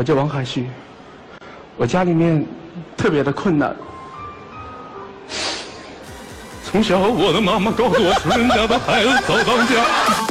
我叫王海旭，我家里面特别的困难。从小我的妈妈告诉我，穷人家的孩子早当家。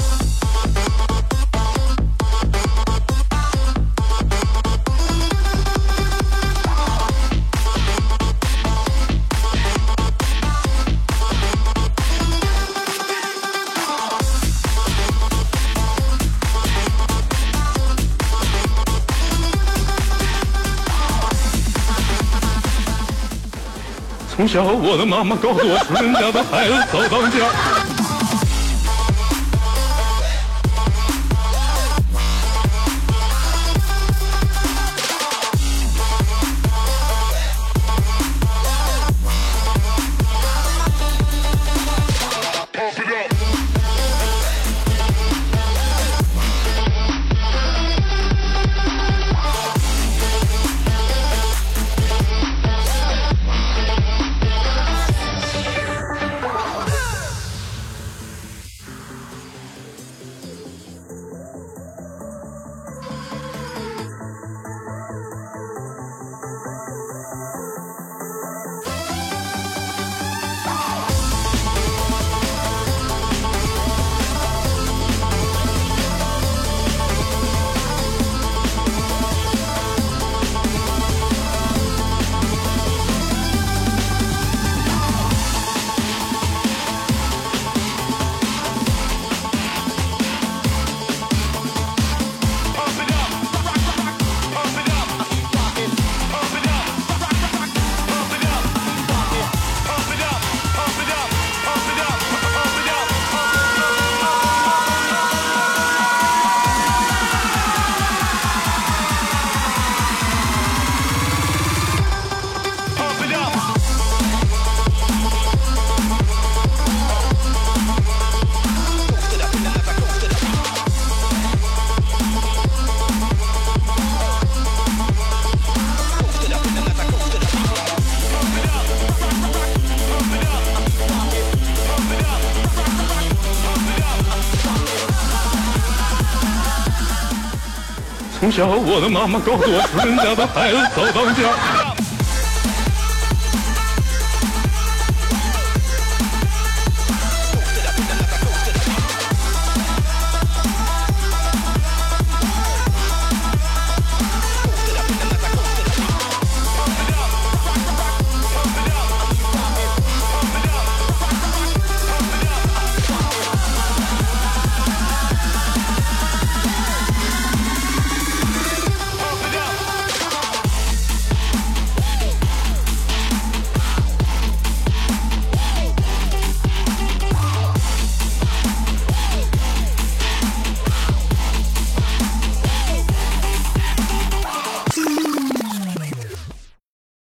从小我的妈妈告诉我，穷人家的孩子早当家。从小我的妈妈告诉我，穷人家的孩子早当家。